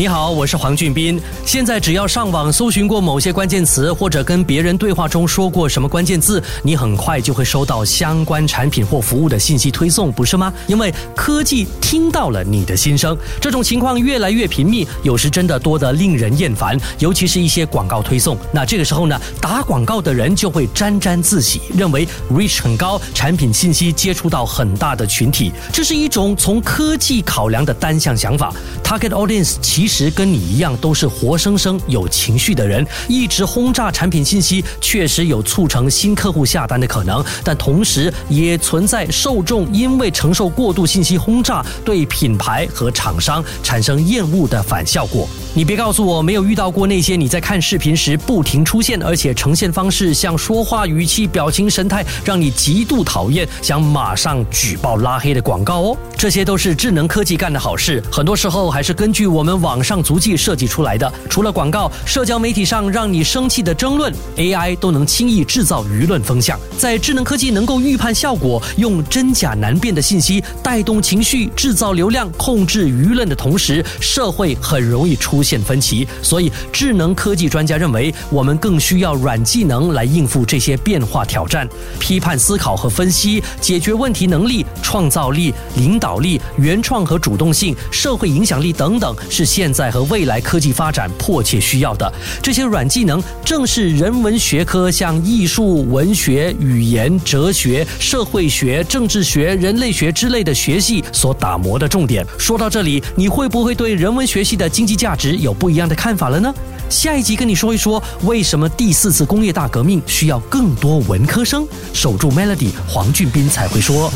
你好，我是黄俊斌。现在只要上网搜寻过某些关键词，或者跟别人对话中说过什么关键字，你很快就会收到相关产品或服务的信息推送，不是吗？因为科技听到了你的心声。这种情况越来越频密，有时真的多得令人厌烦。尤其是一些广告推送，那这个时候呢，打广告的人就会沾沾自喜，认为 reach 很高，产品信息接触到很大的群体，这是一种从科技考量的单向想法。Target audience 其实跟你一样都是活生生有情绪的人，一直轰炸产品信息，确实有促成新客户下单的可能，但同时也存在受众因为承受过度信息轰炸，对品牌和厂商产生厌恶的反效果。你别告诉我没有遇到过那些你在看视频时不停出现，而且呈现方式像说话语气、表情、神态让你极度讨厌，想马上举报拉黑的广告哦。这些都是智能科技干的好事，很多时候还是根据我们网上足迹设计出来的。除了广告，社交媒体上让你生气的争论，AI 都能轻易制造舆论风向。在智能科技能够预判效果、用真假难辨的信息带动情绪、制造流量、控制舆论的同时，社会很容易出。现分歧，所以智能科技专家认为，我们更需要软技能来应付这些变化挑战。批判思考和分析、解决问题能力、创造力、领导力、原创和主动性、社会影响力等等，是现现在和未来科技发展迫切需要的。这些软技能正是人文学科，像艺术、文学、语言、哲学、社会学、政治学、人类学之类的学系所打磨的重点。说到这里，你会不会对人文学系的经济价值？有不一样的看法了呢？下一集跟你说一说，为什么第四次工业大革命需要更多文科生？守住 Melody，黄俊斌才会说。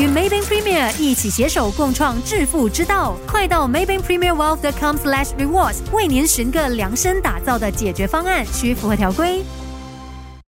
与 Maybank Premier 一起携手共创致富之道，快到 Maybank Premier Wealth.com/slash rewards，为您寻个量身打造的解决方案，需符合条规。